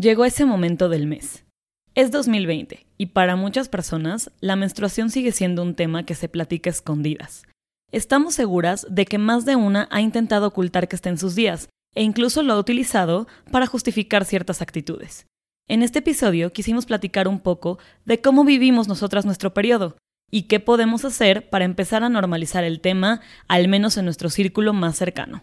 Llegó ese momento del mes. Es 2020 y para muchas personas la menstruación sigue siendo un tema que se platica escondidas. Estamos seguras de que más de una ha intentado ocultar que está en sus días e incluso lo ha utilizado para justificar ciertas actitudes. En este episodio quisimos platicar un poco de cómo vivimos nosotras nuestro periodo y qué podemos hacer para empezar a normalizar el tema, al menos en nuestro círculo más cercano.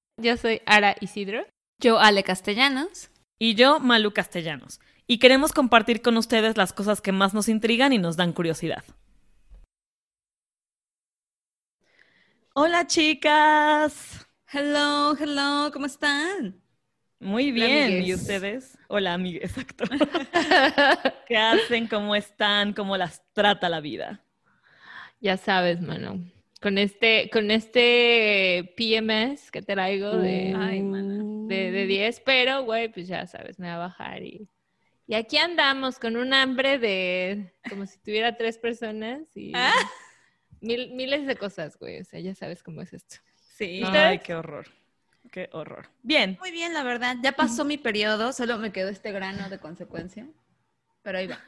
Yo soy Ara Isidro. Yo Ale Castellanos. Y yo Malu Castellanos. Y queremos compartir con ustedes las cosas que más nos intrigan y nos dan curiosidad. Hola chicas. Hello, hello, ¿cómo están? Muy bien, ¿y ustedes? Hola, amigues, exacto. ¿Qué hacen? ¿Cómo están? ¿Cómo las trata la vida? Ya sabes, mano con este, con este PMS que traigo de, de, de, 10, pero, güey, pues ya sabes, me va a bajar y, y aquí andamos con un hambre de como si tuviera tres personas y ah. mil, miles de cosas, güey, o sea, ya sabes cómo es esto. Sí. Ay, qué horror. Qué horror. Bien. Muy bien, la verdad. Ya pasó mi periodo, solo me quedó este grano de consecuencia. Pero ahí va.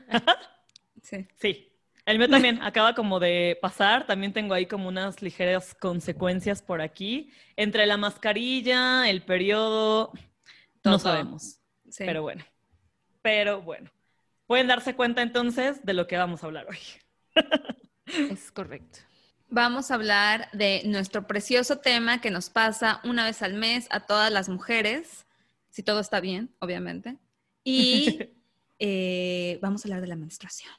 sí. Sí. El mío también acaba como de pasar, también tengo ahí como unas ligeras consecuencias por aquí. Entre la mascarilla, el periodo, no sabemos. Pero bueno, pero bueno. Pueden darse cuenta entonces de lo que vamos a hablar hoy. es correcto. Vamos a hablar de nuestro precioso tema que nos pasa una vez al mes a todas las mujeres, si todo está bien, obviamente. Y eh, vamos a hablar de la menstruación.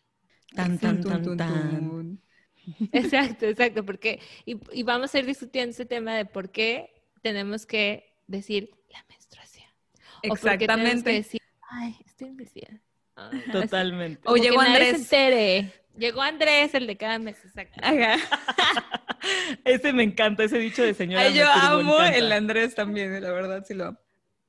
Tan, tan, tan, tan. Exacto, exacto, porque, y, vamos a ir discutiendo ese tema de por qué tenemos que decir la menstruación. Exactamente. O que decir, ay, estoy en Totalmente. O llegó Andrés. Llegó Andrés, el de cada mes, exacto. ese me encanta, ese dicho de señora. yo amo el Andrés también, la verdad, sí lo amo.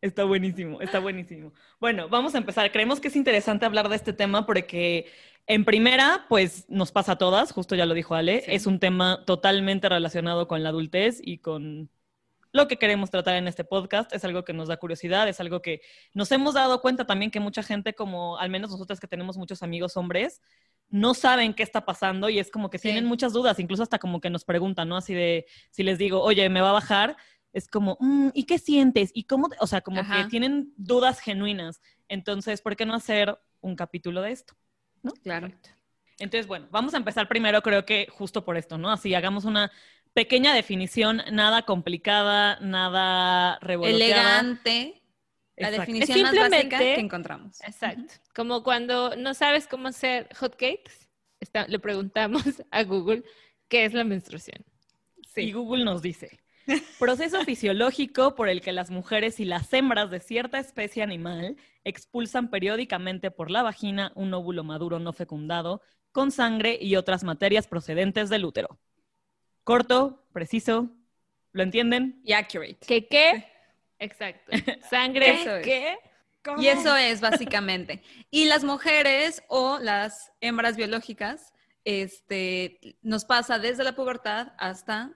Está buenísimo, está buenísimo. Bueno, vamos a empezar. Creemos que es interesante hablar de este tema porque en primera, pues nos pasa a todas, justo ya lo dijo Ale, es un tema totalmente relacionado con la adultez y con lo que queremos tratar en este podcast. Es algo que nos da curiosidad, es algo que nos hemos dado cuenta también que mucha gente, como al menos nosotras que tenemos muchos amigos hombres, no saben qué está pasando y es como que tienen muchas dudas, incluso hasta como que nos preguntan, ¿no? Así de, si les digo, oye, me va a bajar, es como, mm, ¿y qué sientes? ¿Y cómo? O sea, como que tienen dudas genuinas. Entonces, ¿por qué no hacer un capítulo de esto? Claro. Entonces, bueno, vamos a empezar primero, creo que justo por esto, ¿no? Así hagamos una pequeña definición, nada complicada, nada revolucionaria. Elegante. La definición más básica que encontramos. Exacto. Como cuando no sabes cómo hacer hotcakes, le preguntamos a Google qué es la menstruación. Sí. Y Google nos dice, Proceso fisiológico por el que las mujeres y las hembras de cierta especie animal expulsan periódicamente por la vagina un óvulo maduro no fecundado con sangre y otras materias procedentes del útero. Corto, preciso, ¿lo entienden? Y accurate. ¿Qué qué? Exacto. Sangre, ¿qué? Y eso es básicamente. Y las mujeres o las hembras biológicas, este, nos pasa desde la pubertad hasta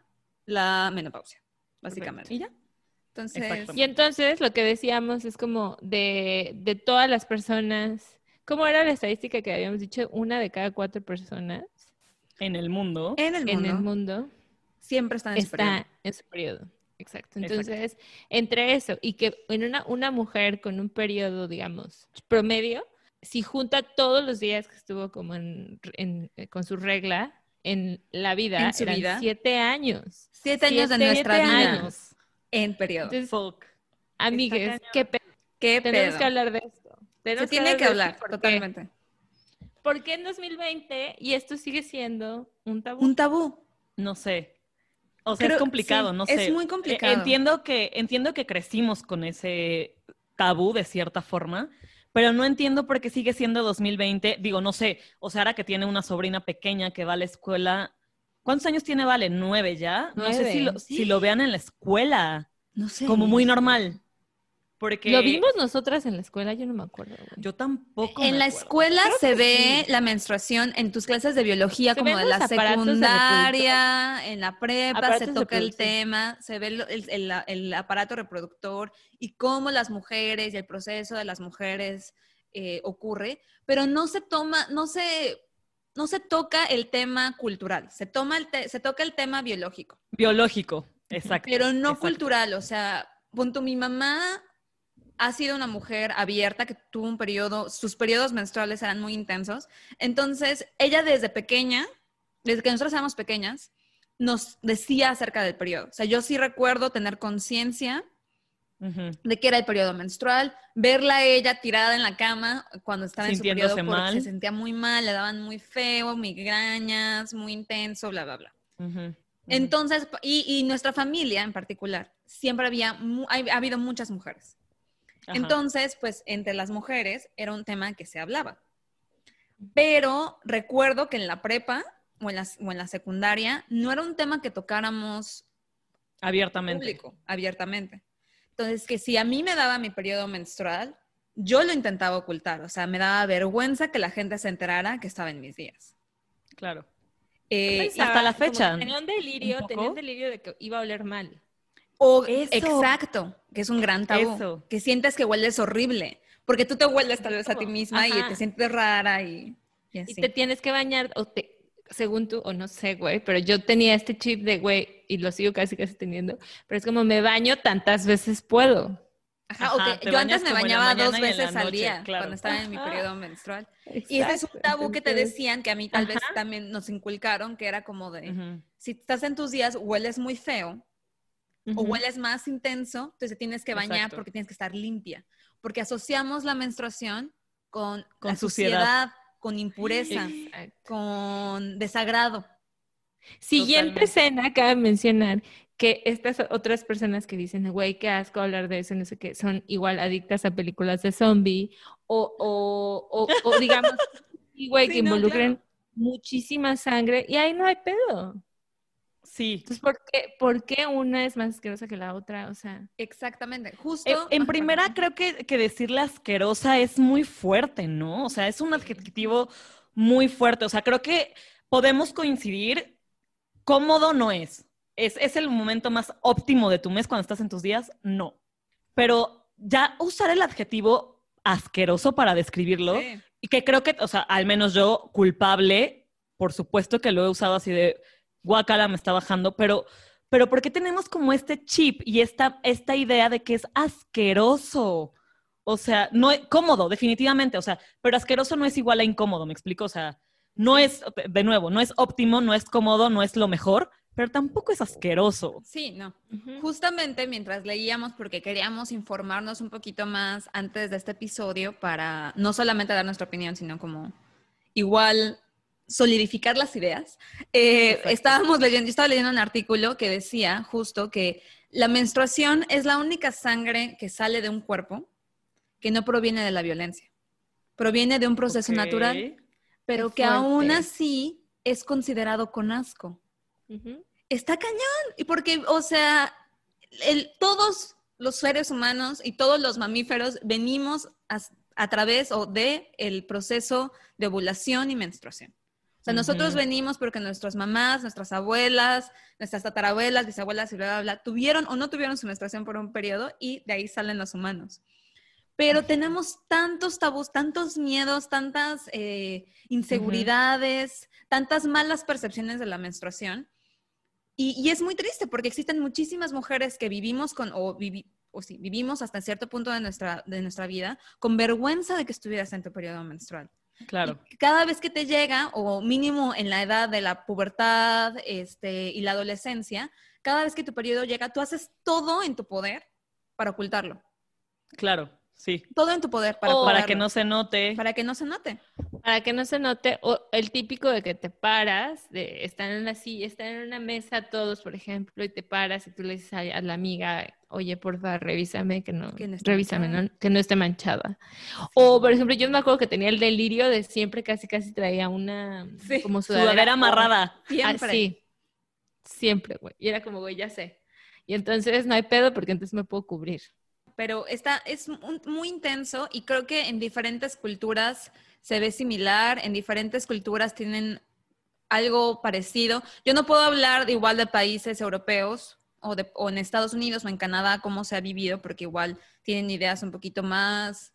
la menopausia, básicamente. ¿Y ya? Entonces, y entonces lo que decíamos es como de, de todas las personas, ¿cómo era la estadística que habíamos dicho? Una de cada cuatro personas. En el mundo. En el mundo. En el mundo. Siempre está en su periodo. en su periodo. Exacto. Entonces, entre eso y que en una, una mujer con un periodo, digamos, promedio, si junta todos los días que estuvo como en, en, con su regla, en la vida ¿En su vida? siete años. Siete años de nuestra vida en periodo. amigues, ¿qué, pedo? ¿qué Tenemos que hablar de esto. Se tiene que hablar, totalmente. ¿Por qué en 2020 y esto sigue siendo un tabú? Un tabú. No sé. O sea, es complicado, no sé. Es muy complicado. Entiendo que, entiendo que crecimos con ese tabú de cierta forma, pero no entiendo por qué sigue siendo 2020. Digo, no sé, o sea, ahora que tiene una sobrina pequeña que va a la escuela, ¿cuántos años tiene Vale? ¿Nueve ya? No sé si lo, si lo vean en la escuela. No sé. Como muy normal. Porque Lo vimos nosotras en la escuela, yo no me acuerdo. güey. yo tampoco. En me la acuerdo. escuela Creo se ve sí. la menstruación en tus clases de biología Se como de la secundaria, en la prepa Aparatos se toca el tema, se ve el, el- el aparato reproductor y cómo las mujeres y el proceso de las mujeres eh, ocurre, pero no se toma, no se, no se toca el tema cultural, se, toma el te- se toca el tema biológico. Biológico, exacto. Pero no exacto. cultural, o sea, punto, mi mamá ha sido una mujer abierta que tuvo un periodo, sus periodos menstruales eran muy intensos. Entonces, ella desde pequeña, desde que nosotros éramos pequeñas, nos decía acerca del periodo. O sea, yo sí recuerdo tener conciencia Ujú. de que era el periodo menstrual, verla a ella tirada en la cama cuando estaba en su periodo porque mal. se sentía muy mal, le daban muy feo, migrañas, muy intenso, bla, bla, bla. Ujú, ujú. Entonces, y, y nuestra familia en particular, siempre había, ha habido muchas mujeres. Ajá. Entonces, pues entre las mujeres era un tema que se hablaba. Pero recuerdo que en la prepa o en la, o en la secundaria no era un tema que tocáramos abiertamente. público, abiertamente. Entonces, que si a mí me daba mi periodo menstrual, yo lo intentaba ocultar. O sea, me daba vergüenza que la gente se enterara que estaba en mis días. Claro. Eh, hasta la fecha, Tenía un delirio, un tenía un delirio de que iba a oler mal. O, Eso. exacto, que es un gran tabú. Eso. Que sientes que hueles horrible, porque tú te hueles tal vez a ti misma y Ajá. te sientes rara y, y Y así. te tienes que bañar, o te, según tú, o no sé, güey, pero yo tenía este chip de, güey, y lo sigo casi casi teniendo, pero es como me baño tantas veces puedo. Ajá, Ajá, te yo antes me bañaba dos y veces al día claro. cuando estaba en mi Ajá. periodo menstrual. Y ese es un tabú que te decían, que a mí tal vez Ajá. también nos inculcaron, que era como de, Ujú. si estás en tus días, hueles muy feo o ujú. hueles más intenso, entonces te tienes que bañar Exacto. porque tienes que estar limpia. Porque asociamos la menstruación con, Con la suciedad. suciedad, con impureza, Exacto. con desagrado. Siguiente Totalmente. escena, cabe mencionar que estas otras personas que dicen, güey, qué asco hablar de eso, no sé qué, son igual adictas a películas de zombie o, o, o, o digamos, güey, Sí, que no, involucren muchísima sangre y ahí no hay pedo. Sí. Entonces, ¿por qué, ¿por qué una es más asquerosa que la otra? O sea, Exactamente. Justo. En, en primera, creo que, que decirle asquerosa es muy fuerte, ¿no? O sea, es un adjetivo muy fuerte. O sea, creo que podemos coincidir, cómodo no es. ¿Es, es el momento más óptimo de tu mes cuando estás en tus días? No. Pero ya usar el adjetivo asqueroso para describirlo, Sí. y que creo que, o sea, al menos yo, culpable, por supuesto que lo he usado así de guacala, me está bajando, pero, pero ¿por qué tenemos como este chip y esta, esta idea de que es asqueroso? O sea, no es cómodo, definitivamente, o sea, pero asqueroso no es igual a incómodo, ¿me explico? O sea, no es, de nuevo, no es óptimo, no es cómodo, no es lo mejor, pero tampoco es asqueroso. Sí, no. Justamente mientras leíamos, porque queríamos informarnos un poquito más antes de este episodio para no solamente dar nuestra opinión, sino como igual solidificar las ideas, eh, estábamos leyendo, yo estaba leyendo un artículo que decía justo que la menstruación es la única sangre que sale de un cuerpo que no proviene de la violencia. Proviene de un proceso natural, pero Qué que aún así es considerado con asco está cañón. Y porque, o sea, el- todos los seres humanos y todos los mamíferos venimos a, a través o de el proceso de ovulación y menstruación. O sea, nosotros venimos porque nuestras mamás, nuestras abuelas, nuestras tatarabuelas, bisabuelas y bla, bla, bla, tuvieron o no tuvieron su menstruación por un periodo y de ahí salen los humanos. Pero tenemos tantos tabús, tantos miedos, tantas eh, inseguridades, tantas malas percepciones de la menstruación. Y, y es muy triste porque existen muchísimas mujeres que vivimos con, o, vivi- o sí, vivimos hasta cierto punto de nuestra, de nuestra vida con vergüenza de que estuvieras en tu periodo menstrual. Claro. Y cada vez que te llega, o mínimo en la edad de la pubertad este, y la adolescencia, cada vez que tu periodo llega, tú haces todo en tu poder para ocultarlo. Claro, Sí. Todo en tu poder para, Para cuidarlo. que no se note. Para que no se note. Para que no se note, o el típico de que te paras, de están en una silla, están en una mesa todos, por ejemplo, y te paras y tú le dices a, a la amiga, oye, porfa, revísame que no, Que no esté revísame, que no esté manchada. O, por ejemplo, yo me acuerdo que tenía el delirio de siempre casi casi traía una Sí, como Sudadera sudadera amarrada. Siempre. Así. Siempre, güey. Y era como, güey, ya sé. Y entonces no hay pedo porque entonces me puedo cubrir. Pero está, es muy intenso y creo que en diferentes culturas se ve similar, en diferentes culturas tienen algo parecido. Yo no puedo hablar igual de países europeos o, de, o en Estados Unidos o en Canadá cómo se ha vivido, porque igual tienen ideas un poquito más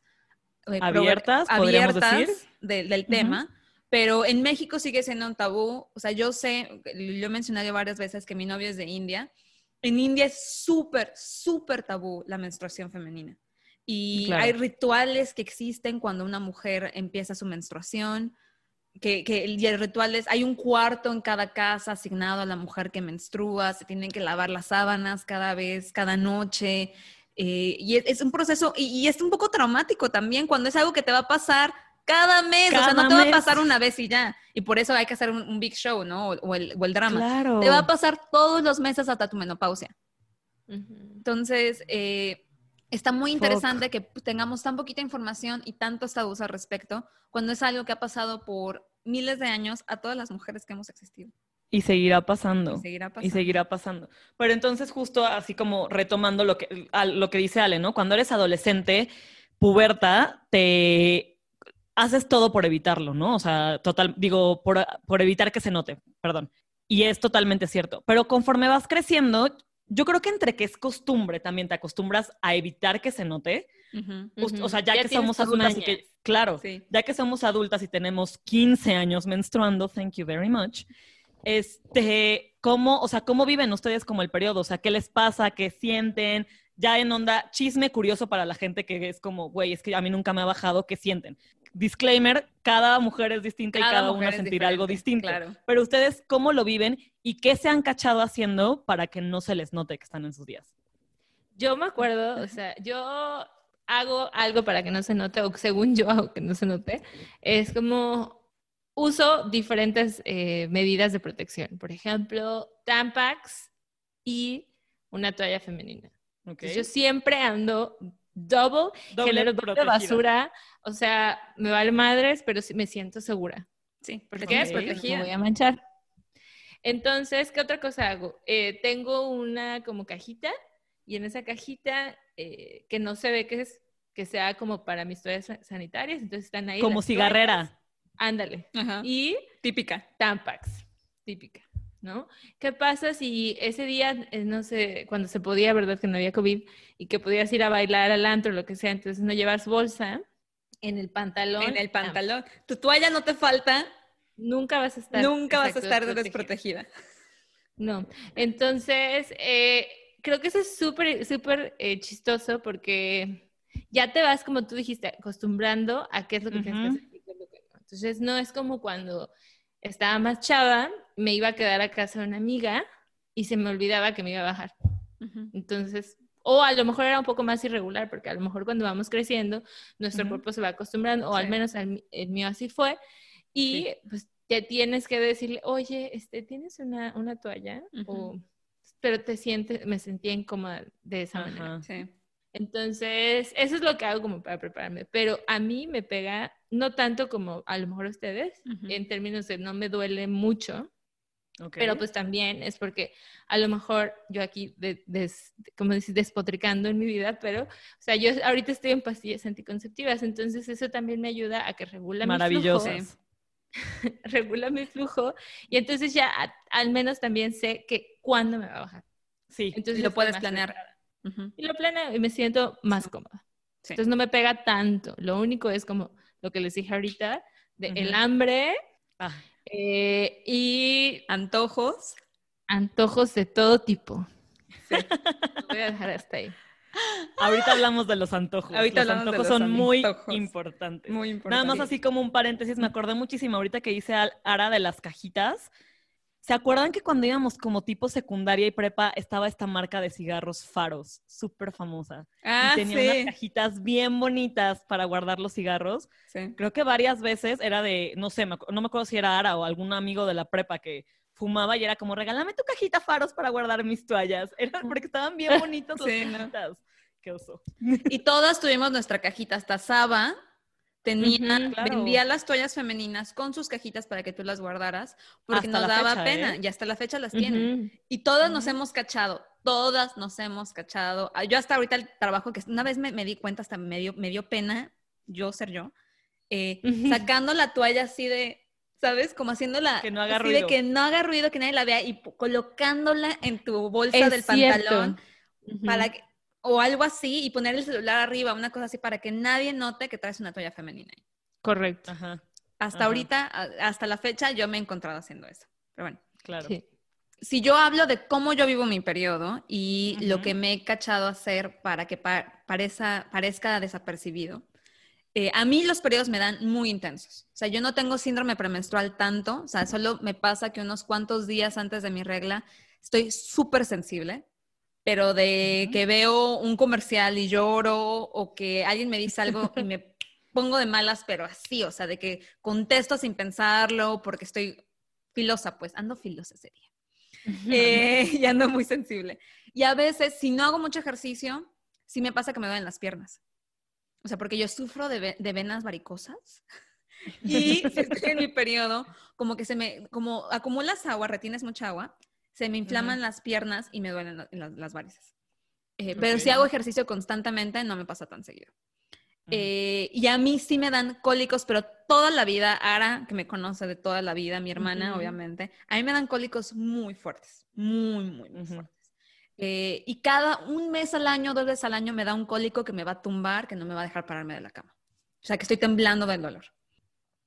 eh, Abiertas, abiertas decir. de- del tema. Pero en México sigue siendo un tabú. O sea, yo sé, yo he mencionado varias veces que mi novio es de India. En India es súper, súper tabú la menstruación femenina. Y Claro. hay rituales que existen cuando una mujer empieza su menstruación, que, que y el ritual es, hay un cuarto en cada casa asignado a la mujer que menstrua, se tienen que lavar las sábanas cada vez, cada noche, eh, y es, es un proceso, y, y es un poco traumático también cuando es algo que te va a pasar cada mes, o sea, Cada no te va a mes. pasar una vez y ya, y por eso hay que hacer un, un big show, ¿no? O, o el, o el drama. Claro. Te va a pasar todos los meses hasta tu menopausia. Entonces, eh, está muy interesante que tengamos tan poquita información y tantos tabús al respecto, cuando es algo que ha pasado por miles de años a todas las mujeres que hemos existido. Y seguirá pasando. Y seguirá pasando. Y seguirá pasando. Pero entonces, justo así como retomando lo que, a- lo que dice Ale, ¿no? Cuando eres adolescente, puberta, te haces todo por evitarlo, ¿no? O sea, total, digo, por, por evitar que se note, perdón. Y es totalmente cierto. Pero conforme vas creciendo, yo creo que entre que es costumbre, también te acostumbras a evitar que se note. O sea, ya, Ya que somos adultas y mañas. que, claro, Sí. ya que somos adultas y tenemos 15 años menstruando, thank you very much, este, ¿cómo, o sea, cómo viven ustedes como el periodo? O sea, ¿qué les pasa? ¿Qué sienten? Ya en onda, chisme curioso para la gente que es como, güey, es que a mí nunca me ha bajado, ¿qué sienten? Disclaimer, cada mujer es distinta y cada una sentirá algo distinto. Claro. Pero ustedes, ¿cómo lo viven y qué se han cachado haciendo para que no se les note que están en sus días? Yo me acuerdo, o sea, yo hago algo para que no se note, o según yo hago que no se note, es como uso diferentes eh, medidas de protección. Por ejemplo, Tampax y una toalla femenina. ¿Ok? Entonces, yo siempre ando double, Doble protegida. basura, o sea, me vale madres, pero sí me siento segura. Sí, ¿Por porque Porque protegida. me voy a manchar. Entonces, ¿qué otra cosa hago? Eh, tengo una como cajita y en esa cajita eh, que no se ve que es que sea como para mis toallas sa- sanitarias, entonces están ahí. Como cigarrera. toallas. Ándale. Ajá. Y Típica. Tampax, típica, ¿no? ¿Qué pasa si ese día, eh, no sé, cuando se podía, verdad que no había COVID, y que podías ir a bailar al antro, lo que sea, entonces no llevas bolsa en el pantalón? En el pantalón. Tu toalla no te falta, Nunca vas a estar. nunca vas a estar desprotegida. desprotegida. No. Entonces, eh, creo que eso es súper, súper eh, chistoso porque ya te vas, como tú dijiste, acostumbrando a qué es lo que tienes que Ujú. hacer y qué es lo que no. Entonces, no es como cuando estaba más chava, me iba a quedar a casa de una amiga y se me olvidaba que me iba a bajar. Entonces, o a lo mejor era un poco más irregular, porque a lo mejor cuando vamos creciendo, nuestro cuerpo se va acostumbrando, o al Sí. menos al el mío así fue, y pues te tienes que decirle, oye, este, ¿tienes una, una toalla? O, pero te sientes, me sentía incómoda de esa manera. Sí. Entonces, eso es lo que hago como para prepararme, pero a mí me pega, no tanto como a lo mejor a ustedes, en términos de no me duele mucho, pero pues también es porque a lo mejor yo aquí, de, des- como decir, despotricando en mi vida, pero, o sea, yo ahorita estoy en pastillas anticonceptivas, entonces eso también me ayuda a que regula mi flujo, regula mi flujo, y entonces ya a- al menos también sé que cuándo me va a bajar. Sí. Entonces lo puedes planear. preparada. Y lo planeo y me siento más Sí. cómoda. Sí. Entonces no me pega tanto. Lo único es como lo que les dije ahorita, de el hambre Ah, eh, y Antojos. antojos de todo tipo. Voy a dejar hasta ahí. ahorita hablamos de los antojos. Ahorita los antojos los son muy importantes. Muy importante. Nada más así como un paréntesis, me acordé muchísimo ahorita que hice al- Ara de las cajitas. ¿Se acuerdan que cuando íbamos como tipo secundaria y prepa estaba esta marca de cigarros Faros, súper famosa? Ah, y tenía unas cajitas bien bonitas para guardar los cigarros. Sí. Creo que varias veces era de, no sé, me no me acuerdo si era Ara o algún amigo de la prepa que fumaba y era como, regálame tu cajita Faros para guardar mis toallas. Era porque estaban bien bonitas las Sí. Qué oso. Y todas tuvimos nuestra cajita. Hasta Saba tenía, claro. vendía las toallas femeninas con sus cajitas para que tú las guardaras, porque Hasta nos daba fecha, pena. ¿eh? Y hasta la fecha las tienen. Ujú. Y todas nos hemos cachado, todas nos hemos cachado. Ah, Yo hasta ahorita el trabajo que una vez me, me di cuenta, hasta me dio, me dio pena yo ser yo, eh, sacando la toalla así de, ¿sabes? Como haciéndola Que no haga así ruido. de que no haga ruido, que nadie la vea y colocándola en tu bolsa Es del cierto. pantalón para que, o algo así y poner el celular arriba, una cosa así para que nadie note que traes una toalla femenina. Correcto. Ajá, Hasta Ajá. ahorita, hasta la fecha, yo me he encontrado haciendo eso. Pero bueno claro. Sí. si yo hablo de cómo yo vivo mi periodo y lo que me he cachado hacer para que pa- pareza- parezca desapercibido, eh, a mí los periodos me dan muy intensos. O sea, yo no tengo síndrome premenstrual tanto, o sea, solo me pasa que unos cuantos días antes de mi regla estoy súper sensible, pero de que veo un comercial y lloro o que alguien me dice algo y me pongo de malas, pero así, o sea, de que contesto sin pensarlo porque estoy filosa, pues ando filosa ese día. Eh, y ando muy sensible. Y a veces, si no hago mucho ejercicio, sí me pasa que me duelen las piernas. O sea, porque yo sufro de, ve- de venas varicosas. Y si estoy en mi periodo, como que se me, como acumulas agua, retienes mucha agua, se me inflaman las piernas y me duelen la- la- las varices. Eh, Pero si hago ejercicio constantemente, no me pasa tan seguido. Eh, y a mí sí me dan cólicos, pero toda la vida, Ara, que me conoce de toda la vida, mi hermana, Ujú. obviamente, a mí me dan cólicos muy fuertes, muy, muy, muy fuertes. Eh, y cada un mes al año, dos veces al año, me da un cólico que me va a tumbar, que no me va a dejar pararme de la cama. O sea, que estoy temblando del dolor.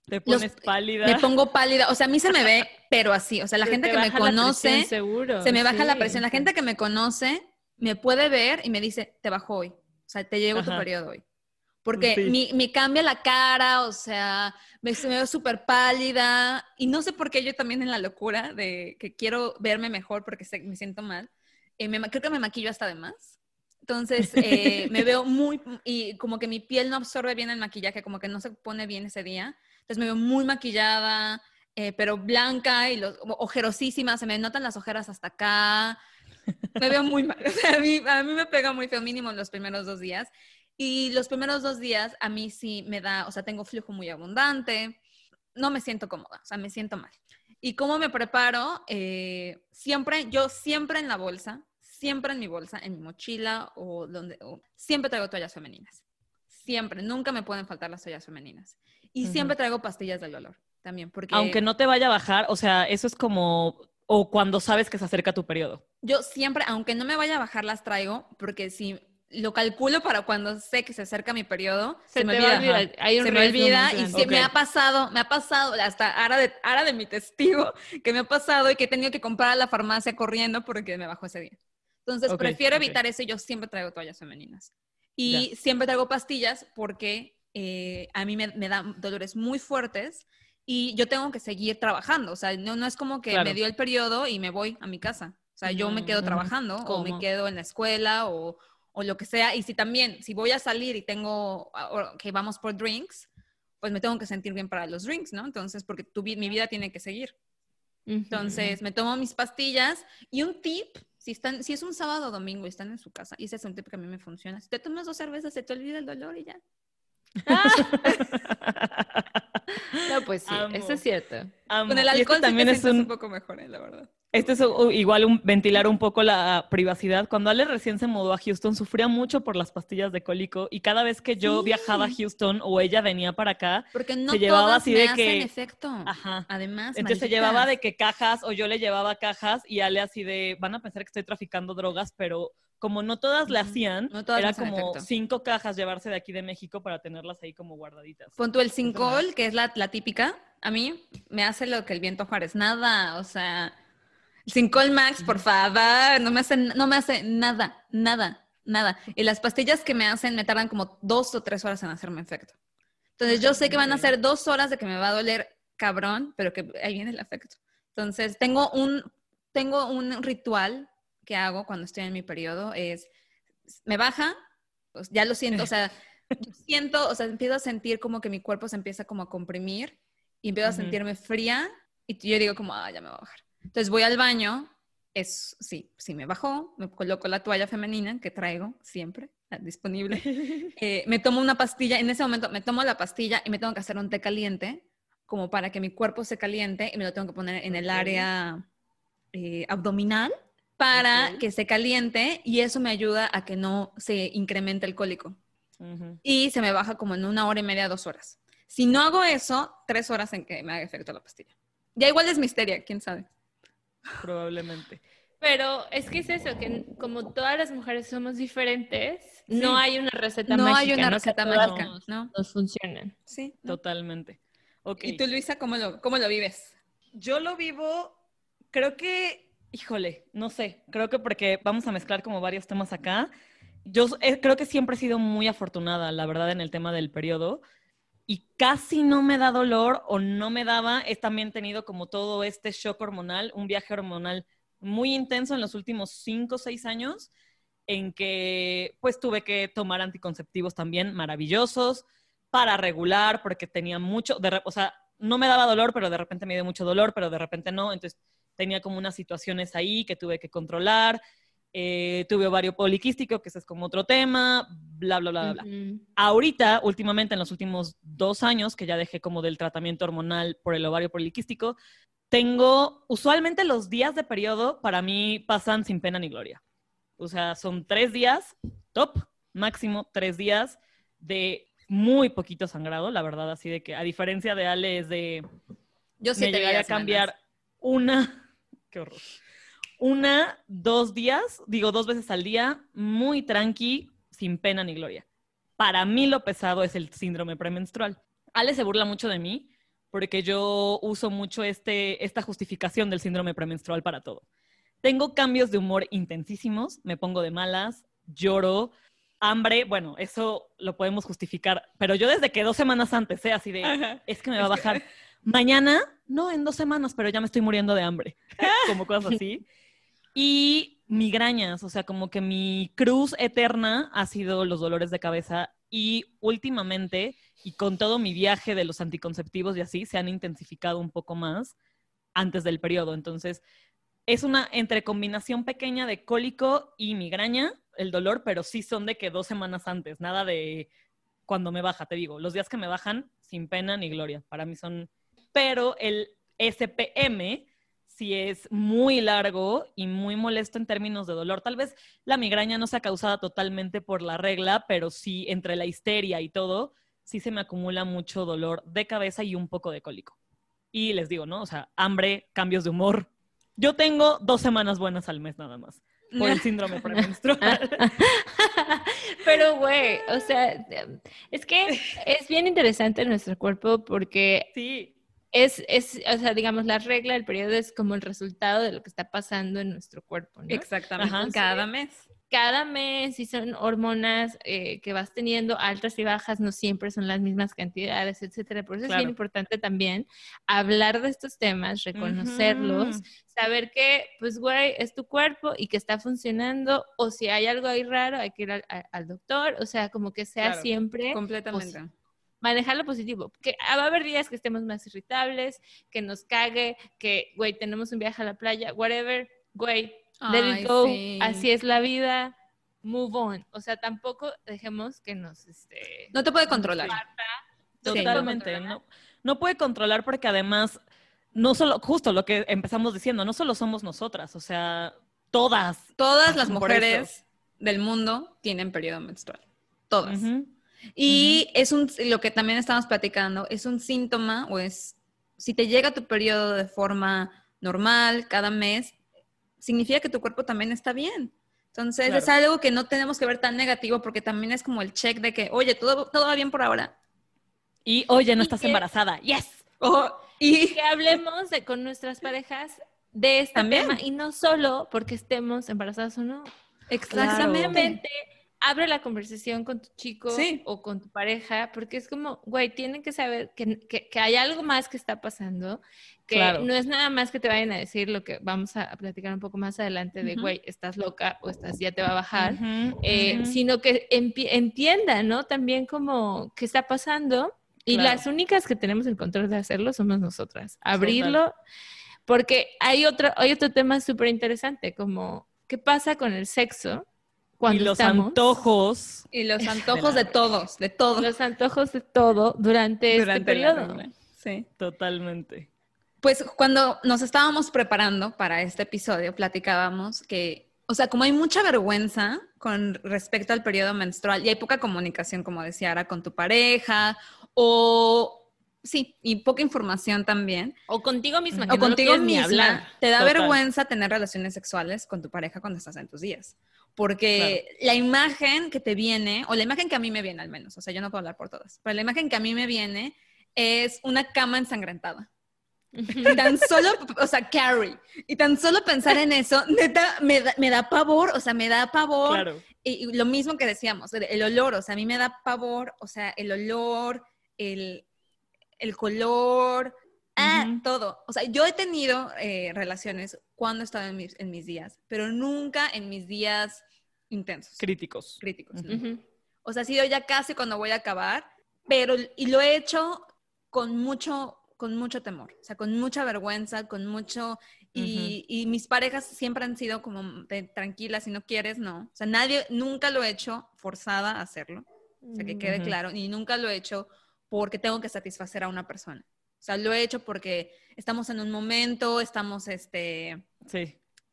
Te los- pones pálida. Me pongo pálida, o sea, a mí se me ve, pero así, o sea, la Se gente te que me la conoce, presión, seguro. se me baja la sí. presión. La gente que me conoce me puede ver y me dice, te bajó hoy. O sea, te llegó tu periodo hoy. Porque Sí. mi, me cambia la cara, o sea, me, se me veo súper pálida. Y no sé por qué yo también en la locura de que quiero verme mejor porque sé- me siento mal. eh, me creo que me maquillo hasta de más. Entonces, eh, me veo muy, y como que mi piel no absorbe bien el maquillaje, como que no se pone bien ese día. Entonces me veo muy maquillada, eh, pero blanca y los, ojerosísima, se me notan las ojeras hasta acá. Me veo muy mal. A, mí, me pega muy feo, mínimo los primeros dos días. Y los primeros dos días a mí sí me da, o sea, tengo flujo muy abundante, no me siento cómoda, o sea, me siento mal. ¿Y cómo me preparo? Eh, siempre, yo siempre en la bolsa, siempre en mi bolsa, en mi mochila o donde, siempre traigo toallas femeninas. Siempre, nunca me pueden faltar las toallas femeninas. Y Ujú. siempre traigo pastillas del dolor también, porque Aunque no te vaya a bajar, o sea, eso es como, o cuando sabes que se acerca tu periodo. yo siempre, aunque no me vaya a bajar, las traigo, porque si lo calculo para cuando sé que se acerca mi periodo, se, Se, me olvida. Hay un se me olvida y sí, me ha pasado, me ha pasado, hasta Ara de, Ara de mi testigo, que me ha pasado y que he tenido que comprar a la farmacia corriendo porque me bajó ese día. Entonces, Ok, prefiero ok. evitar eso y yo siempre traigo toallas femeninas. Y siempre traigo pastillas porque eh, a mí me, me dan dolores muy fuertes y yo tengo que seguir trabajando. O sea, no, no es como que Claro. me dio el periodo y me voy a mi casa. O sea, yo me quedo Mm, trabajando o me ¿Cómo? quedo en la escuela o, o lo que sea. Y si también, si voy a salir y tengo, que vamos por drinks, pues me tengo que sentir bien para los drinks, ¿no? Entonces, porque tu, mi vida tiene que seguir. Entonces, me tomo mis pastillas y un tip, si, están, si es un sábado o domingo y están en su casa, y ese es un tip que a mí me funciona, si te tomas dos cervezas, se te olvida el dolor y ya. No, pues sí, Amo. eso es cierto. Amo. Con el Y este alcohol sí también te es un... un, poco mejor, eh, la verdad. Este es igual un ventilar un poco la privacidad. Cuando Ale recién se mudó a Houston, sufría mucho por las pastillas de cólico y cada vez que yo Sí. viajaba a Houston o ella venía para acá, Porque no Se llevaba todas así me de hacen que- efecto. ajá. Además, Entonces se llevaba de que cajas o yo le llevaba cajas y Ale así de, van a pensar que estoy traficando drogas, pero como no todas le Ujú. hacían, No todas era como efecto. cinco cajas llevarse de aquí de México para tenerlas ahí como guardaditas. Pon tú el cincol, que es la, la típica, a mí me hace lo que el viento Juárez, nada, o sea, el cincol max, por favor, no me hace, no me hace nada, nada, nada. Y las pastillas que me hacen me tardan como dos o tres horas en hacerme efecto. Entonces yo sé que van a ser dos horas de que me va a doler cabrón, pero que ahí viene el efecto. Entonces, tengo un, tengo un ritual que hago cuando estoy en mi periodo, es, me baja, pues ya lo siento, o sea, siento, o sea, empiezo a sentir como que mi cuerpo se empieza como a comprimir y empiezo a sentirme fría y yo digo como, ah, ya me va a bajar. Entonces voy al baño, es, sí, sí me bajó, me coloco la toalla femenina que traigo siempre ah, disponible, eh, me tomo una pastilla, en ese momento me tomo la pastilla y me tengo que hacer un té caliente como para que mi cuerpo se caliente y me lo tengo que poner en el área eh, abdominal para que se caliente y eso me ayuda a que no se incremente el cólico. Y se me baja como en una hora y media, dos horas. Si no hago eso, tres horas en que me haga efecto la pastilla. Ya igual es misteria, quién sabe. Probablemente. Pero es que es eso, que como todas las mujeres somos diferentes, no hay una receta mágica. No hay una receta mágica, ¿no? Nos funcionan. Sí. Totalmente. ¿Y tú, Luisa, cómo lo, cómo lo vives? Yo lo vivo, creo que, híjole, no sé, creo que porque vamos a mezclar como varios temas acá. Yo eh, creo que siempre he sido muy afortunada, la verdad, en el tema del periodo y casi no me da dolor o no me daba. He también tenido como todo este shock hormonal, un viaje hormonal muy intenso en los últimos cinco o seis años, en que pues tuve que tomar anticonceptivos también maravillosos para regular, porque tenía mucho, de, o sea, no me daba dolor, pero de repente me dio mucho dolor, pero de repente no. Entonces tenía como unas situaciones ahí que tuve que controlar. Eh, tuve ovario poliquístico, que ese es como otro tema, bla, bla, bla, bla. Ahorita, últimamente, en los últimos dos años, que ya dejé como del tratamiento hormonal por el ovario poliquístico, tengo, usualmente los días de periodo para mí pasan sin pena ni gloria. O sea, son tres días, top, máximo tres días de muy poquito sangrado, la verdad, así de que a diferencia de Ale es de... Yo sí me llegaría a cambiar una... Qué horror una, dos días, digo dos veces al día, muy tranqui, sin pena ni gloria. Para mí lo pesado es el síndrome premenstrual. Ale se burla mucho de mí porque yo uso mucho este, esta justificación del síndrome premenstrual para todo. Tengo cambios de humor intensísimos, me pongo de malas, lloro, hambre, bueno, eso lo podemos justificar, pero yo desde que dos semanas antes, ¿eh? así de, es que me va a bajar. Mañana, no, en dos semanas, pero ya me estoy muriendo de hambre, como cosas así. Y migrañas, o sea, como que mi cruz eterna ha sido los dolores de cabeza y últimamente, y con todo mi viaje de los anticonceptivos y así, se han intensificado un poco más antes del periodo. Entonces, es una entre combinación pequeña de cólico y migraña, el dolor, pero sí son de que dos semanas antes, nada de cuando me baja, te digo, los días que me bajan, sin pena ni gloria, para mí son... Pero el SPM, si es muy largo y muy molesto en términos de dolor. Tal vez la migraña no sea causada totalmente por la regla, pero sí entre la histeria y todo, sí se me acumula mucho dolor de cabeza y un poco de cólico. Y les digo, ¿no? O sea, hambre, cambios de humor. Yo tengo dos semanas buenas al mes nada más por el síndrome premenstrual. Pero, güey, o sea, es que es bien interesante nuestro cuerpo porque sí es, es, o sea, digamos, la regla del periodo es como el resultado de lo que está pasando en nuestro cuerpo, ¿no? Exactamente, cada mes. Cada mes, y son hormonas eh, que vas teniendo altas y bajas, no siempre son las mismas cantidades, etcétera. Por eso es bien importante también hablar de estos temas, reconocerlos, saber que, pues, güey, es tu cuerpo y que está funcionando, o si hay algo ahí raro, hay que ir al, doctor, o sea, como que sea siempre. Completamente manejar lo positivo. Que va a haber días que estemos más irritables, que nos cague, que, güey, tenemos un viaje a la playa, whatever, güey, let it go, así es la vida, move on. O sea, tampoco dejemos que nos, este... No te puede controlar. Totalmente, no, no puede controlar porque además, no solo, justo lo que empezamos diciendo, no solo somos nosotras, o sea, todas. Todas las mujeres del mundo tienen periodo menstrual. Todas. Y es un, lo que también estamos platicando, es un síntoma o es, si te llega tu periodo de forma normal cada mes, significa que tu cuerpo también está bien. Entonces es algo que no tenemos que ver tan negativo porque también es como el check de que, oye, todo, todo va bien por ahora. Y oye, no estás embarazada. Yes. y que hablemos de, con nuestras parejas de este tema y no solo porque estemos embarazadas o no. Exactamente abre la conversación con tu chico o con tu pareja, porque es como, güey, tienen que saber que, que, hay algo más que está pasando, que no es nada más que te vayan a decir lo que vamos a, platicar un poco más adelante de, güey, estás loca o estás, ya te va a bajar, eh, sino que entiendan, ¿no? También como qué está pasando. Y las únicas que tenemos el control de hacerlo somos nosotras. Abrirlo, porque hay otro, hay otro tema súper interesante, como, ¿qué pasa con el sexo? Y los antojos. Y los antojos de, todos, de todos. Los antojos de todo durante, este periodo. Sí. Totalmente. Pues cuando nos estábamos preparando para este episodio, platicábamos que, o sea, como hay mucha vergüenza con respecto al periodo menstrual y hay poca comunicación, como decía Ara, con tu pareja o sí, y poca información también. O contigo misma. o contigo misma. Hablar. Te da vergüenza tener relaciones sexuales con tu pareja cuando estás en tus días porque la imagen que te viene, o la imagen que a mí me viene al menos, o sea, yo no puedo hablar por todas, pero la imagen que a mí me viene es una cama ensangrentada. tan solo, o sea, Carrie, y tan solo pensar en eso, neta, me da, me da pavor, o sea, me da pavor. Claro. Y, lo mismo que decíamos, el olor, o sea, a mí me da pavor, o sea, el olor, el, el color, Ah, todo. O sea, yo he tenido eh, relaciones cuando estaba en mis, en mis, días, pero nunca en mis días intensos. Críticos. Críticos. O sea, ha sido ya casi cuando voy a acabar, pero, y lo he hecho con mucho, con mucho temor, o sea, con mucha vergüenza, con mucho, y, y mis parejas siempre han sido como de, tranquilas, si no quieres, no. O sea, nadie, nunca lo he hecho forzada a hacerlo, o sea, que quede claro, y nunca lo he hecho porque tengo que satisfacer a una persona. O sea, lo he hecho porque estamos en un momento, estamos, este,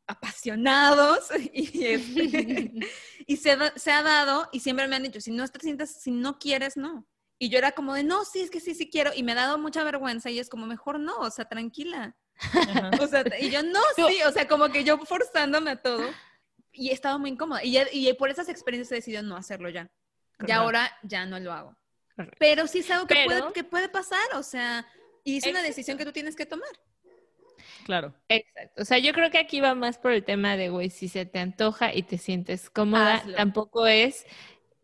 apasionados y, este, y se, se, ha dado y siempre me han dicho, si no te sientes, si no quieres, no. Y yo era como de, no, sí, es que sí, sí quiero. Y me ha dado mucha vergüenza y es como, mejor no, o sea, tranquila. o sea, y yo, no, sí, o sea, como que yo forzándome a todo. Y he estado muy incómoda. Y, y por esas experiencias he decidido no hacerlo ya. Y ahora ya no lo hago. Pero sí es algo que, puede, que puede pasar, o sea, y es una decisión que tú tienes que tomar. Claro. Exacto. O sea, yo creo que aquí va más por el tema de, güey, si se te antoja y te sientes cómoda, tampoco es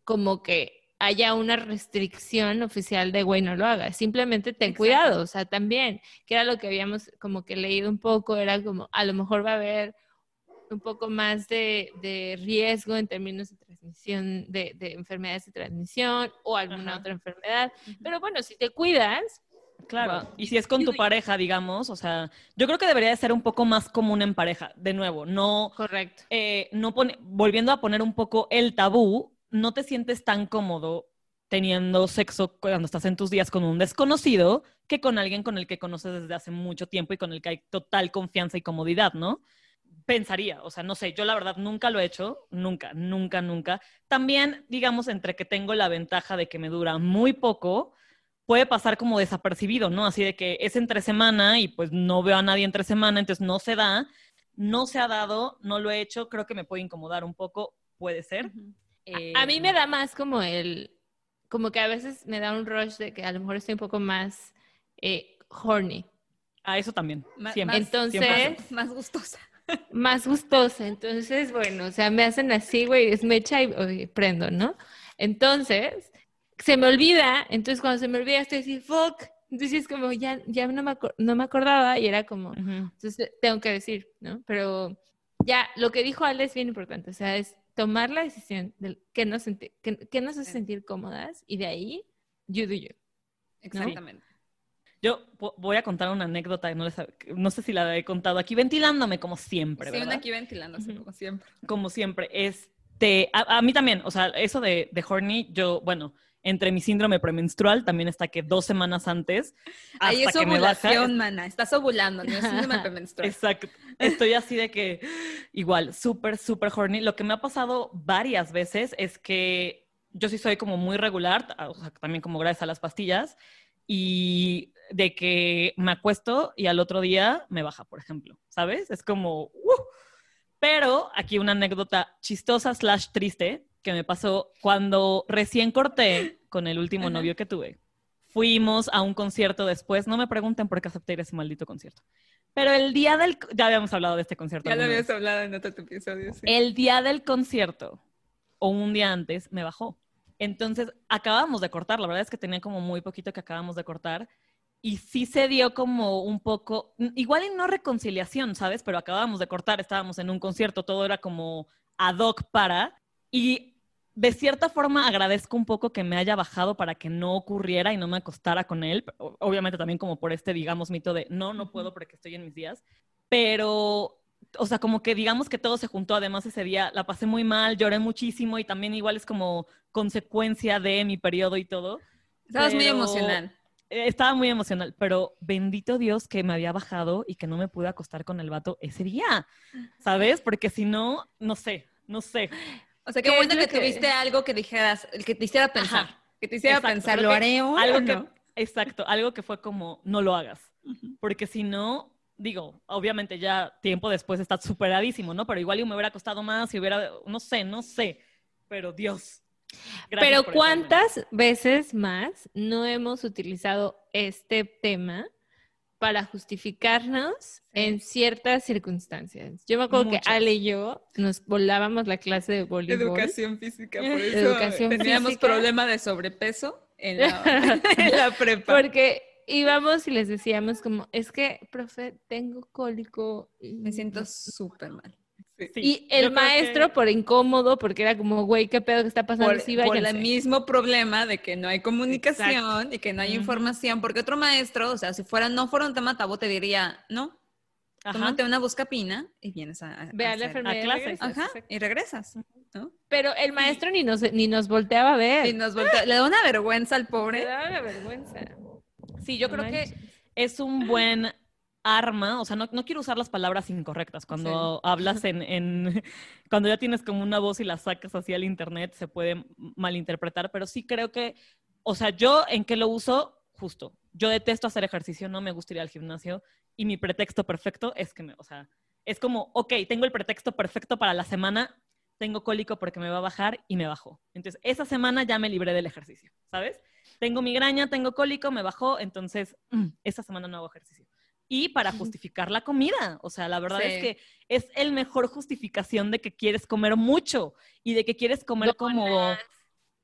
como que haya una restricción oficial de, güey, no lo hagas. Simplemente ten cuidado. O sea, también, que era lo que habíamos como que leído un poco, era como, a lo mejor va a haber un poco más de, riesgo en términos de transmisión, de, enfermedades de transmisión o alguna otra enfermedad. Pero bueno, si te cuidas, Claro, y si es con tu pareja, digamos, o sea, yo creo que debería de ser un poco más común en pareja, de nuevo, no... Correcto. Eh, no pone, volviendo a poner un poco el tabú, no te sientes tan cómodo teniendo sexo cuando estás en tus días con un desconocido que con alguien con el que conoces desde hace mucho tiempo y con el que hay total confianza y comodidad, ¿no? Pensaría, o sea, no sé, yo la verdad nunca lo he hecho, nunca, nunca, nunca. También, digamos, entre que tengo la ventaja de que me dura muy poco, puede pasar como desapercibido, ¿no? Así de que es entre semana y pues no veo a nadie entre semana, entonces no se da, no se ha dado, no lo he hecho, creo que me puede incomodar un poco, puede ser. a, mí me da más como el, como que a veces me da un rush de que a lo mejor estoy un poco más eh, horny. Ah, eso también. siempre. Entonces, más gustosa. Más gustosa. Entonces, bueno, o sea, me hacen así, güey, es mecha y prendo, ¿no? Entonces, se me olvida, entonces cuando se me olvida estoy así, fuck, entonces es como, ya, ya no, me no me acordaba y era como, entonces tengo que decir, ¿no? Pero ya, lo que dijo Ale es bien importante, o sea, es tomar la decisión de que nos, que, nos hace sentir cómodas y de ahí, you do you. Exactamente. Yo voy a contar una anécdota, no, no sé si la he contado aquí, ventilándome como siempre, ¿verdad? Sí, aquí ventilándose como siempre. Como siempre. Este, a, a, mí también, o sea, eso de, de horny, yo, bueno, entre mi síndrome premenstrual, también está que dos semanas antes. Ahí es ovulación, mana. Estás ovulando, no es síndrome premenstrual. Exacto. Estoy así de que, igual, súper, súper horny. Lo que me ha pasado varias veces es que yo sí soy como muy regular, o sea, también como gracias a las pastillas, y de que me acuesto y al otro día me baja, por ejemplo, ¿sabes? Es como, uh. pero aquí una anécdota chistosa slash triste que me pasó cuando recién corté con el último novio que tuve. Fuimos a un concierto después. No me pregunten por qué acepté ir a ese maldito concierto. Pero el día del... Ya habíamos hablado de este concierto. Ya lo habíamos hablado en otro episodio, El día del concierto, o un día antes me bajó. Entonces, acabamos de cortar, la verdad es que tenía como muy poquito que acabamos de cortar y sí se dio como un poco, igual y no reconciliación, ¿sabes? Pero acabamos de cortar, estábamos en un concierto, todo era como ad hoc para, y de cierta forma agradezco un poco que me haya bajado para que no ocurriera y no me acostara con él, obviamente también como por este, digamos, mito de no, no puedo porque estoy en mis días, pero, o sea, como que digamos que todo se juntó, además ese día la pasé muy mal, lloré muchísimo y también igual es como consecuencia de mi periodo y todo. Estabas muy emocional. Eh, estaba muy emocional, pero bendito Dios que me había bajado y que no me pude acostar con el vato ese día, ¿sabes? Porque si no, no sé, no sé. O sea, qué bueno que, tuviste algo que dijeras, que te hiciera pensar, que te hiciera pensar, ¿lo haré o algo que, Exacto, algo que fue como, no lo hagas, porque si no, digo, obviamente ya tiempo después está superadísimo, ¿no? Pero igual yo me hubiera costado más y hubiera, no sé, no sé, pero Dios, pero ¿cuántas veces más no hemos utilizado este tema para justificarnos en ciertas circunstancias? Yo me acuerdo que Ale y yo nos volábamos la clase de voleibol. Educación física, por eso teníamos problema de sobrepeso en la, en la prepa. Porque íbamos y les decíamos como, es que, profe, tengo cólico. Y me siento súper mal y el maestro, por incómodo, porque era como, güey, ¿qué pedo que está pasando? Por, por el mismo problema de que no hay comunicación y que no hay información, porque otro maestro, o sea, si fuera, no fuera un tema tabú, te diría, no, tómate una buscapina y vienes a, Ve a, la enfermera clase. Ajá, y regresas. ¿no? Pero el maestro ni, nos, ni nos volteaba a ver. Ni nos voltea, le da una vergüenza al pobre. Le da una vergüenza. Sí, yo creo que es un buen arma, o sea, no, quiero usar las palabras incorrectas. Cuando hablas en, en, cuando ya tienes como una voz y la sacas así al internet, se puede malinterpretar, pero sí creo que, o sea, yo en qué lo uso, justo, yo detesto hacer ejercicio, no me gusta ir al gimnasio y mi pretexto perfecto es que me, o sea, es como, ok, tengo el pretexto perfecto para la semana, tengo cólico porque me va a bajar y me bajó. Entonces, esa semana ya me libré del ejercicio, ¿sabes? Tengo migraña, tengo cólico, me bajó, entonces, esa semana no hago ejercicio y para justificar la comida. O sea, la verdad es que es el mejor justificación de que quieres comer mucho y de que quieres comer como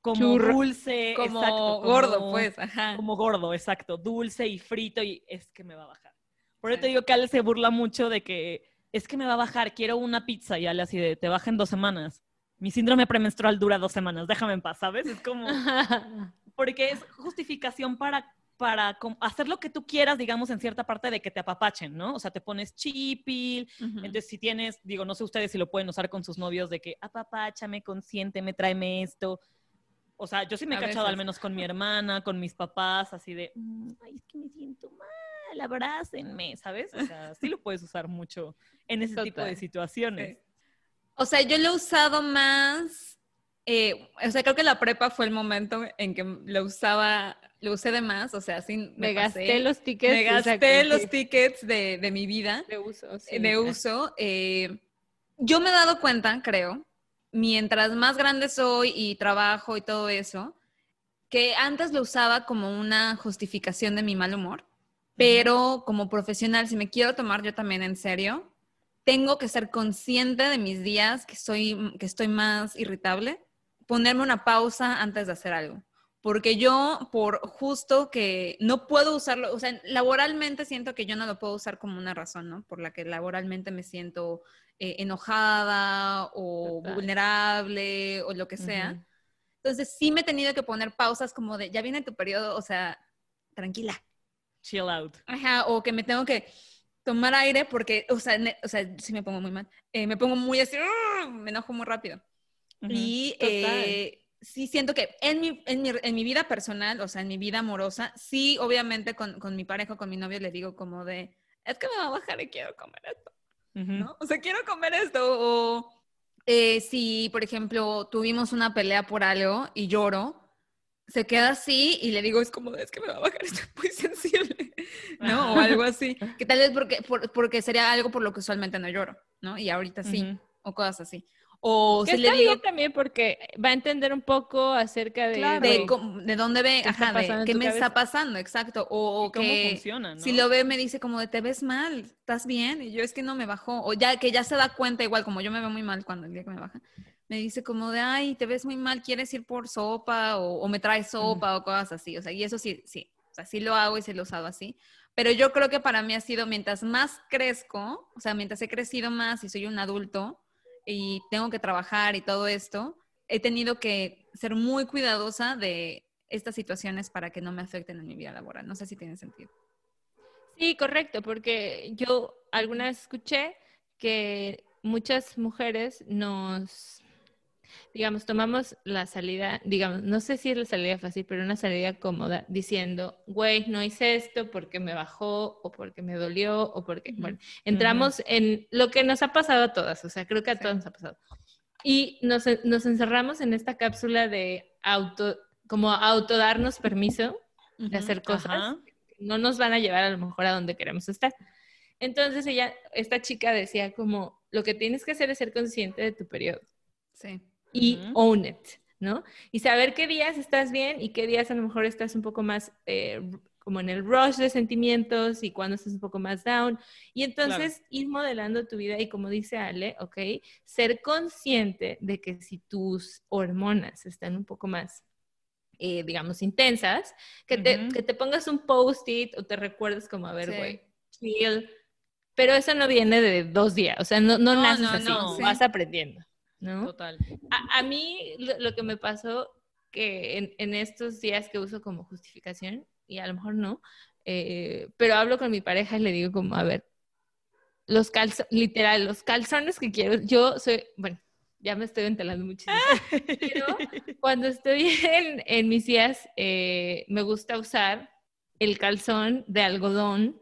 como dulce, como gordo, pues, ajá. Como gordo, exacto, dulce y frito y es que me va a bajar. Por eso te digo que Ale se burla mucho de que es que me va a bajar, quiero una pizza y Ale así de, te baja en dos semanas. Mi síndrome premenstrual dura dos semanas, déjame en paz, ¿sabes? Es como... Porque es justificación para para hacer lo que tú quieras, digamos, en cierta parte de que te apapachen, ¿no? O sea, te pones chipil, entonces si tienes, digo, no sé ustedes si lo pueden usar con sus novios de que apapáchame, consiénteme, tráeme esto. O sea, yo sí me he cachado al menos con mi hermana, con mis papás, así de, mm, ay, es que me siento mal, abrácenme, ¿sabes? O sea, sí lo puedes usar mucho en ese tipo de situaciones. O sea, yo lo he usado más, eh, o sea, creo que la prepa fue el momento en que lo usaba lo usé de más, o sea, sí me, gasté los tickets. Me gasté los tickets de, de, mi vida. De uso, sí. De uso. Eh, yo me he dado cuenta, creo, mientras más grande soy y trabajo y todo eso, que antes lo usaba como una justificación de mi mal humor, pero como profesional, si me quiero tomar yo también en serio, tengo que ser consciente de mis días que, soy, que estoy más irritable, ponerme una pausa antes de hacer algo porque yo por justo que no puedo usarlo, o sea, laboralmente siento que yo no lo puedo usar como una razón, ¿no? Por la que laboralmente me siento eh, enojada o vulnerable o lo que sea. Entonces sí me he tenido que poner pausas como de, ya viene tu periodo, o sea, tranquila. Chill out. Ajá, o que me tengo que tomar aire porque, o sea, o sea sí me pongo muy mal, eh, me pongo muy así, me enojo muy rápido. Y sí siento que en mi, en, mi, en mi, vida personal, o sea, en mi vida amorosa, sí, obviamente con, con, mi pareja, con mi novio, le digo como de, es que me va a bajar y quiero comer esto, ¿no? O sea, quiero comer esto, o eh, si, por ejemplo, tuvimos una pelea por algo y lloro, se queda así y le digo, es como, de, es que me va a bajar, estoy muy sensible, ¿no? O algo así, que tal vez porque, porque sería algo por lo que usualmente no lloro, ¿no? Y ahorita sí, o cosas así. O que le digo también porque va a entender un poco acerca de, de, dónde ve, qué, ajá, de, qué me está pasando, exacto. O, cómo funciona, ¿no? Si lo ve, me dice como de te ves mal, estás bien, y yo es que no me bajó. O ya que ya se da cuenta, igual como yo me veo muy mal cuando el día que me baja, me dice como de, ay, te ves muy mal, ¿quieres ir por sopa? O, me traes sopa o cosas así. O sea, y eso sí, sí, o sea, sí lo hago y se lo he usado así. Pero yo creo que para mí ha sido, mientras más crezco, o sea, mientras he crecido más y soy un adulto y tengo que trabajar y todo esto, he tenido que ser muy cuidadosa de estas situaciones para que no me afecten en mi vida laboral. No sé si tiene sentido. Sí, correcto, porque yo alguna vez escuché que muchas mujeres nos digamos, tomamos la salida, digamos, no sé si es la salida fácil, pero una salida cómoda, diciendo, güey, no hice esto porque me bajó o porque me dolió o porque, bueno, entramos en lo que nos ha pasado a todas, o sea, creo que a todas nos ha pasado. Y nos, nos, encerramos en esta cápsula de auto, como auto darnos permiso de hacer cosas que no nos van a llevar a lo mejor a donde queremos estar. Entonces ella, esta chica decía como, lo que tienes que hacer es ser consciente de tu periodo. Sí y own it, ¿no? Y saber qué días estás bien y qué días a lo mejor estás un poco más eh, como en el rush de sentimientos y cuando estás un poco más down. Y entonces ir modelando tu vida y como dice Ale, ¿ok? Ser consciente de que si tus hormonas están un poco más eh, digamos, intensas, que, te, que te pongas un post-it o te recuerdes como, a ver, güey, chill. Pero eso no viene de dos días, o sea, no, no, naces así, vas aprendiendo. ¿No? Total. A, mí lo, que me pasó que en, estos días que uso como justificación, y a lo mejor no, eh, pero hablo con mi pareja y le digo como, a ver, los calzones, literal, los calzones que quiero, yo soy, bueno, ya me estoy ventilando muchísimo, pero cuando estoy en, mis días, eh, me gusta usar el calzón de algodón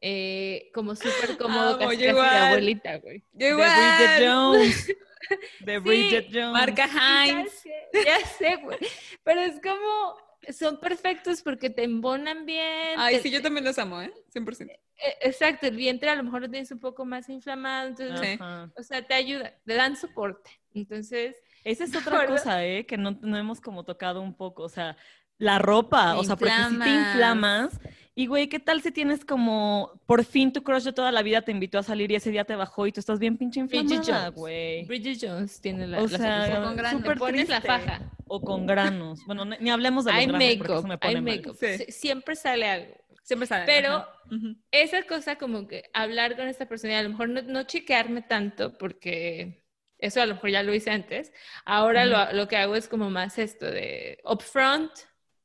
eh, como súper cómodo, casi, casi de abuelita, güey. De Bridget Jones. De Bridget Jones. Marca Heinz. Ya sé, güey. Pero es como, son perfectos porque te embonan bien. Ay, sí, yo también los amo, ¿eh? 100%. E, exacto, el vientre a lo mejor lo tienes un poco más inflamado, entonces, o sea, te ayuda, te dan soporte. Entonces, esa es otra cosa, ¿eh? Que no, no hemos como tocado un poco, o sea, la ropa, o sea, porque si te inflamas. Y güey, ¿qué tal si tienes como por fin tu crush de toda la vida te invitó a salir y ese día te bajó y tú estás bien pinche inflamada, güey? Bridget Jones tiene la, o sea, con granos. pones la faja o con granos. Bueno, ni hablemos de los granos porque eso me pone mal. Siempre sale algo. Siempre sale. Pero esa cosa como que hablar con esta persona y a lo mejor no, no chequearme tanto porque eso a lo mejor ya lo hice antes. Ahora lo, lo, que hago es como más esto de upfront,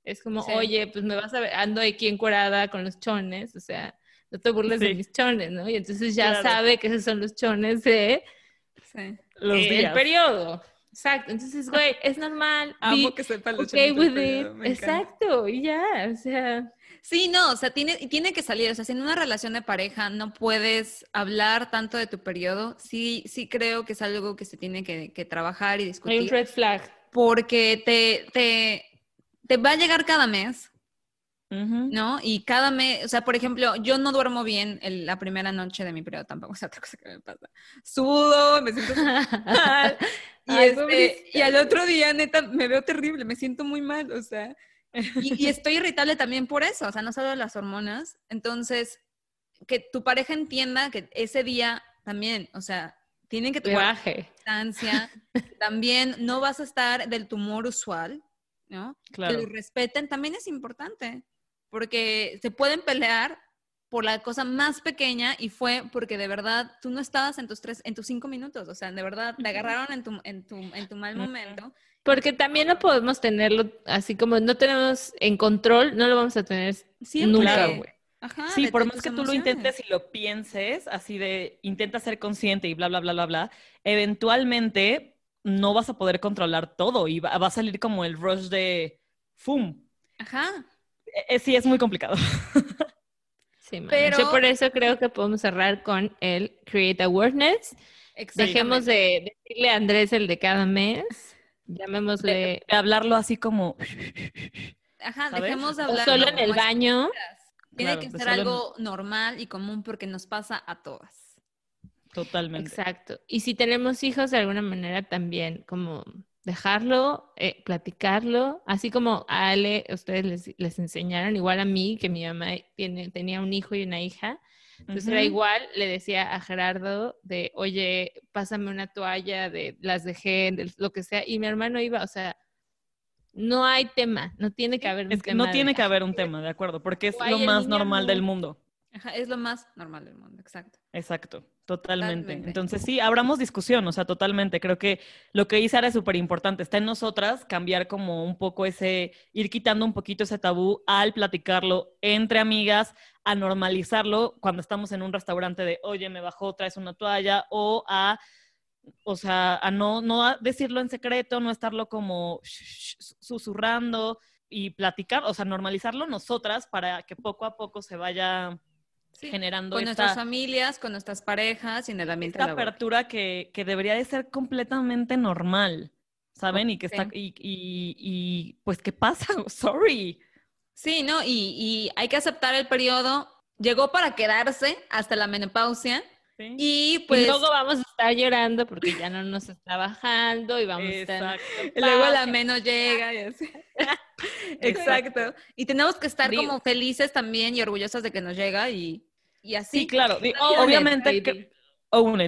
es como, oye, pues me vas a ver, ando aquí encuerada con los chones, o sea, no te burles de mis chones, ¿no? Y entonces ya sabe que esos son los chones de los eh, el periodo. Exacto, entonces, güey, es normal. Amo que sepa los chones with Exacto, y ya, o sea... Sí, no, o sea, tiene, tiene que salir, o sea, si en una relación de pareja no puedes hablar tanto de tu periodo, sí, sí creo que es algo que se tiene que, que trabajar y discutir. Hay un red flag. Porque te, te, te va a llegar cada mes, ¿no? Y cada mes, o sea, por ejemplo, yo no duermo bien la primera noche de mi periodo tampoco, es otra cosa que me pasa. Sudo, me siento mal. y, este, y al otro día, neta, me veo terrible, me siento muy mal, o sea, y, estoy irritable también por eso, o sea, no solo las hormonas. Entonces, que tu pareja entienda que ese día también, o sea, tienen que tomar distancia. También no vas a estar del tumor usual, ¿no? Claro. Que lo respeten también es importante, porque se pueden pelear por la cosa más pequeña y fue porque de verdad tú no estabas en tus tres, en tus cinco minutos, o sea, de verdad te agarraron en tu, en tu, en tu mal momento. Porque también no podemos tenerlo así como no tenemos en control, no lo vamos a tener Siempre. nunca, güey. sí, por más que tú lo intentes y lo pienses, así de intenta ser consciente y bla, bla, bla, bla, bla, eventualmente no vas a poder controlar todo y va, a salir como el rush de ¡fum! Ajá. E, e, sí, es muy complicado. Sí, Pero... Yo por eso creo que podemos cerrar con el Create Awareness. Dejemos de decirle a Andrés el de cada mes. Llamémosle. De, hablarlo así como. Ajá, dejemos de hablar. solo en el baño. Tiene que ser algo normal y común porque nos pasa a todas. Totalmente. Exacto. Y si tenemos hijos, de alguna manera también, como dejarlo, eh, platicarlo, así como a Ale, ustedes les, enseñaron, igual a mí, que mi mamá tiene, tenía un hijo y una hija, Entonces era igual, le decía a Gerardo de, oye, pásame una toalla, de las dejé, de lo que sea, y mi hermano iba, o sea, no hay tema, no tiene que haber un es que No tiene que haber un tema, de acuerdo, porque es lo más normal del mundo. Ajá, es lo más normal del mundo, exacto. Exacto, totalmente. Entonces sí, abramos discusión, o sea, totalmente. Creo que lo que dice ahora es súper importante. Está en nosotras cambiar como un poco ese, ir quitando un poquito ese tabú al platicarlo entre amigas, a normalizarlo cuando estamos en un restaurante de, oye, me bajó, traes una toalla, o a o sea, a no, no decirlo en secreto, no estarlo como susurrando y platicar, o sea, normalizarlo nosotras para que poco a poco se vaya generando con nuestras familias, con nuestras parejas y en el ambiente esta apertura que, que, debería de ser completamente normal, ¿saben? Y que está y, y, y, pues qué pasa, sorry. Sí, no, y, y hay que aceptar el periodo. Llegó para quedarse hasta la menopausia. Y pues. luego vamos a estar llorando porque ya no nos está bajando y vamos a estar. Y luego la menos llega y así. Exacto. Y tenemos que estar como felices también y orgullosas de que nos llega y, y así. Sí, claro. obviamente.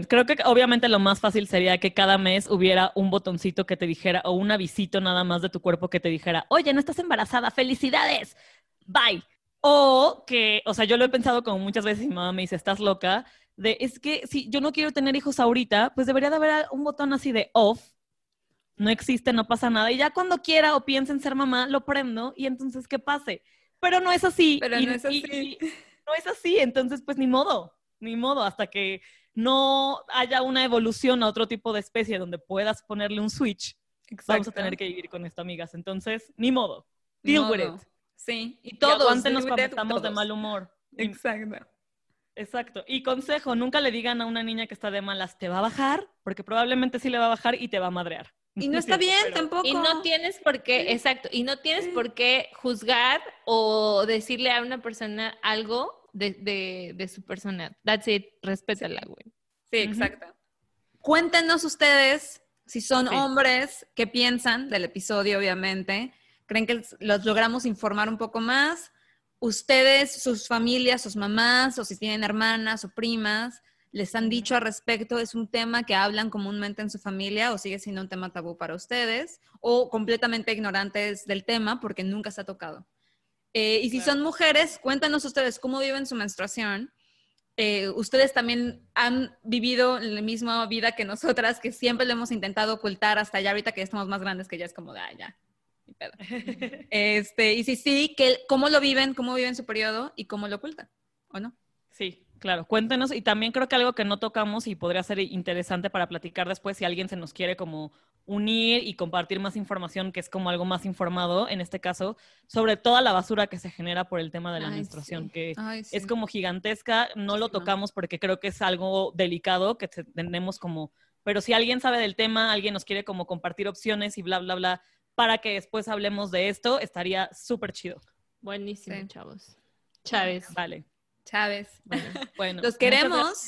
Creo que obviamente lo más fácil sería que cada mes hubiera un botoncito que te dijera o un avisito nada más de tu cuerpo que te dijera, oye, no estás embarazada, felicidades, bye. O que, o sea, yo lo he pensado como muchas veces y mi mamá me dice, estás loca, de es que si yo no quiero tener hijos ahorita, pues debería de haber un botón así de off no existe, no pasa nada. Y ya cuando quiera o piense en ser mamá, lo prendo y entonces que pase. Pero no es así. Pero no es así. no es así, entonces pues ni modo, ni modo, hasta que no haya una evolución a otro tipo de especie donde puedas ponerle un switch. Vamos a tener que vivir con esto, amigas. Entonces, ni modo. Deal with it. Sí. Y todos. antes nos estamos de mal humor. Exacto. Exacto. Y consejo, nunca le digan a una niña que está de malas, te va a bajar, porque probablemente sí le va a bajar y te va a madrear. Y no está bien tampoco. Y no tienes por qué, exacto, y no tienes por qué juzgar o decirle a una persona algo de, de, su persona. That's it, respétala, güey. Sí, exacto. Cuéntenos ustedes si son hombres, qué piensan del episodio, obviamente. ¿Creen que los logramos informar un poco más? Ustedes, sus familias, sus mamás, o si tienen hermanas o primas, les han dicho al respecto? ¿Es un tema que hablan comúnmente en su familia o sigue siendo un tema tabú para ustedes? ¿O completamente ignorantes del tema porque nunca se ha tocado? Eh, y si son mujeres, cuéntanos ustedes cómo viven su menstruación. Eh, ustedes también han vivido la misma vida que nosotras, que siempre lo hemos intentado ocultar hasta ya ahorita que ya estamos más grandes, que ya es como de, ah, ya, Este, y si sí, que, ¿cómo lo viven? ¿Cómo viven su periodo? ¿Y cómo lo ocultan? ¿O no? Sí, Claro, cuéntenos y también creo que algo que no tocamos y podría ser interesante para platicar después si alguien se nos quiere como unir y compartir más información que es como algo más informado en este caso sobre toda la basura que se genera por el tema de la menstruación que es como gigantesca, no lo tocamos porque creo que es algo delicado que tenemos como, pero si alguien sabe del tema, alguien nos quiere como compartir opciones y bla bla bla para que después hablemos de esto, estaría súper chido. Buenísimo, chavos. Chávez. Vale. Chávez. Bueno, los queremos.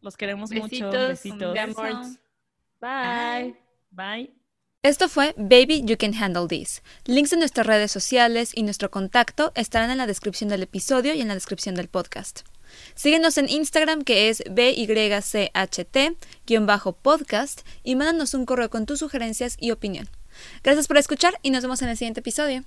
Los queremos mucho. Besitos. Bye. Bye. Esto fue Baby You Can Handle This. Links de nuestras redes sociales y nuestro contacto estarán en la descripción del episodio y en la descripción del podcast. Síguenos en Instagram que es BYCHT-podcast y mándanos un correo con tus sugerencias y opinión. Gracias por escuchar y nos vemos en el siguiente episodio.